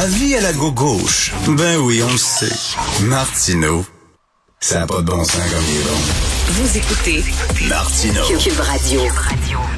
Avis à la gauche. Ben oui, on le sait. Martineau, ça n'a pas de bon sens comme il est bon. Vous écoutez Martineau. Cube Radio.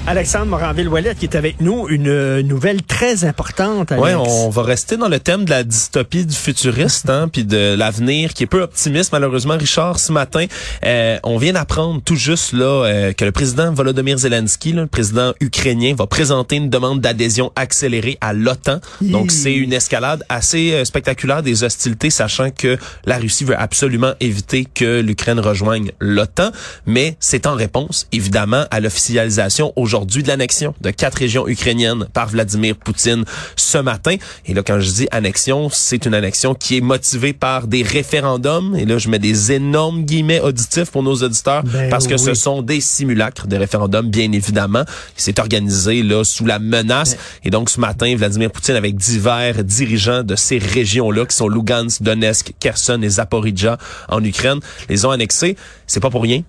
Alexandre Moranville-Ouellette qui est avec nous, une euh, nouvelle très importante. Ouais, on va rester dans le thème de la dystopie du futuriste, hein, puis de l'avenir qui est peu optimiste malheureusement. Richard, ce matin, euh, on vient d'apprendre tout juste là euh, que le président Volodymyr Zelensky, là, le président ukrainien, va présenter une demande d'adhésion accélérée à l'OTAN. Donc c'est une escalade assez euh, spectaculaire des hostilités, sachant que la Russie veut absolument éviter que l'Ukraine rejoigne l'OTAN, mais c'est en réponse évidemment à l'officialisation aujourd'hui de l'annexion de quatre régions ukrainiennes par Vladimir Poutine ce matin. Et là, quand je dis annexion, c'est une annexion qui est motivée par des référendums. Et là, je mets des énormes guillemets auditifs pour nos auditeurs Ben parce que ce sont des simulacres de référendums, bien évidemment. C'est organisé là sous la menace. Et donc, ce matin, Vladimir Poutine, avec divers dirigeants de ces régions-là, qui sont Lugansk, Donetsk, Kherson et Zaporizhia en Ukraine, les ont annexés. C'est pas pour rien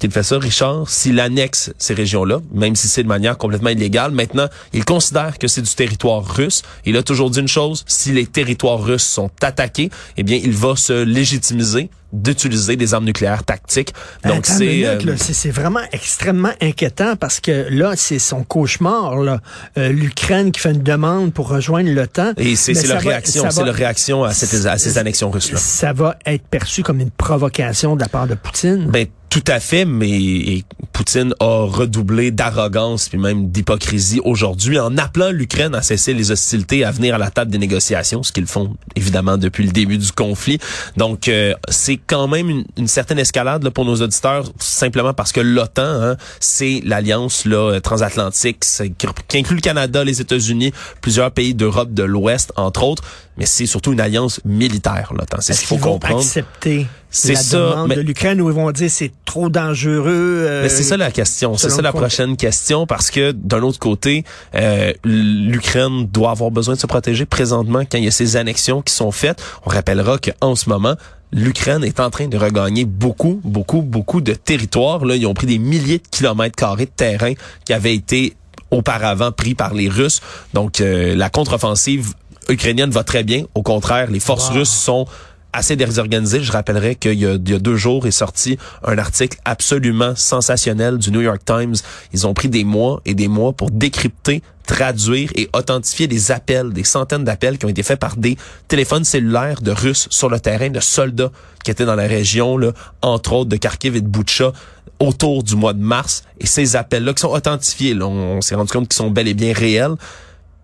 qu'il fait ça, Richard. S'il annexe ces régions-là, même si c'est de manière complètement illégale, maintenant, il considère que c'est du territoire russe. Il a toujours dit une chose, si les territoires russes sont attaqués, eh bien, il va se légitimiser d'utiliser des armes nucléaires tactiques. Donc, c'est... euh, là, c'est c'est vraiment extrêmement inquiétant parce que là, c'est son cauchemar. là. Euh, L'Ukraine qui fait une demande pour rejoindre l'OTAN. et c'est leur va- réaction, c'est leur réaction à, cette- à ces annexions russes-là. Ça va être perçu comme une provocation de la part de Poutine. Ben tout à fait, mais et Poutine a redoublé d'arrogance puis même d'hypocrisie aujourd'hui en appelant l'Ukraine à cesser les hostilités, à venir à la table des négociations, ce qu'ils font évidemment depuis le début du conflit. Donc euh, c'est quand même une, certaine escalade là, pour nos auditeurs, simplement parce que l'OTAN, hein, c'est l'alliance là transatlantique qui inclut le Canada, les États-Unis, plusieurs pays d'Europe de l'Ouest entre autres, mais c'est surtout une alliance militaire l'OTAN. C'est ce qu'il faut vont comprendre. accepter C'est la ça, demande mais- de l'Ukraine ou ils vont dire c'est trop dangereux? euh, Mais c'est ça la question, c'est ça la prochaine question parce que d'un autre côté, euh, l'Ukraine doit avoir besoin de se protéger présentement quand il y a ces annexions qui sont faites. On rappellera qu'en ce moment, l'Ukraine est en train de regagner beaucoup, beaucoup, beaucoup de territoires. Là, ils ont pris des milliers de kilomètres carrés de terrain qui avaient été auparavant pris par les Russes. Donc, euh, la contre-offensive ukrainienne va très bien. Au contraire, les forces Wow. russes sont assez désorganisées. Je rappellerai qu'il y, a- il y a deux jours est sorti un article absolument sensationnel du New York Times. Ils ont pris des mois et des mois pour décrypter, traduire et authentifier des appels, des centaines d'appels qui ont été faits par des téléphones cellulaires de Russes sur le terrain, de soldats qui étaient dans la région, là, entre autres de Kharkiv et de Boutcha autour du mois de mars. Et ces appels-là qui sont authentifiés, là, on, on s'est rendu compte qu'ils sont bel et bien réels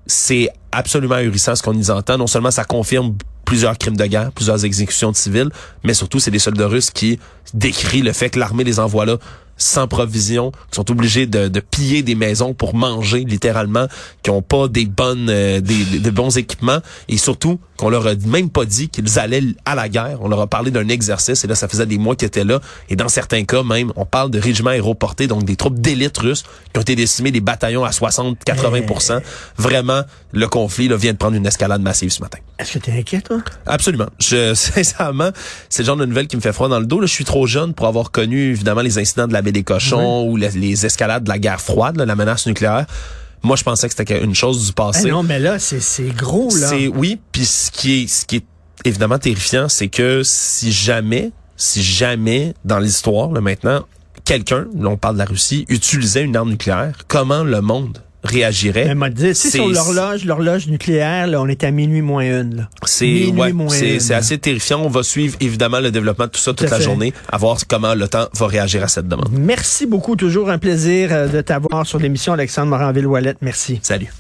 c'est absolument ahurissant ce qu'on y entend. Non seulement ça confirme plusieurs crimes de guerre, plusieurs exécutions de civils, mais surtout c'est des soldats russes qui décrient le fait que l'armée les envoie là sans provision, qui sont obligés de, de piller des maisons pour manger littéralement, qui ont pas des bonnes, euh, des, des- de bons équipements et surtout qu'on leur a même pas dit qu'ils allaient à la guerre. On leur a parlé d'un exercice et là ça faisait des mois qu'ils étaient là et dans certains cas même on parle de régiments aéroportés donc des troupes d'élite russes qui ont été décimés, des bataillons à 60-80% Vraiment le conflit là, vient de prendre une escalade massive ce matin. Est-ce que tu es inquiet, toi? Absolument. Je, sincèrement, c'est le genre de nouvelle qui me fait froid dans le dos. Là, je suis trop jeune pour avoir connu, évidemment, les incidents de la baie des cochons ou les, les escalades de la guerre froide, là, la menace nucléaire. Moi, je pensais que c'était une chose du Eh passé. non, mais là, c'est gros, là. C'est oui, puis ce qui est ce qui est évidemment terrifiant, c'est que si jamais, si jamais dans l'histoire là maintenant, quelqu'un, là on parle de la Russie, utilisait une arme nucléaire, comment le monde réagirait Mais dit, sur l'horloge, l'horloge nucléaire, là, on est à minuit moins une. C'est ouais, assez terrifiant. On va suivre évidemment le développement de tout ça toute la fait. journée, à voir comment le temps va réagir à cette demande. Merci beaucoup. Toujours un plaisir euh, de t'avoir sur l'émission Alexandre Moranville-Ouellette. Merci. Salut.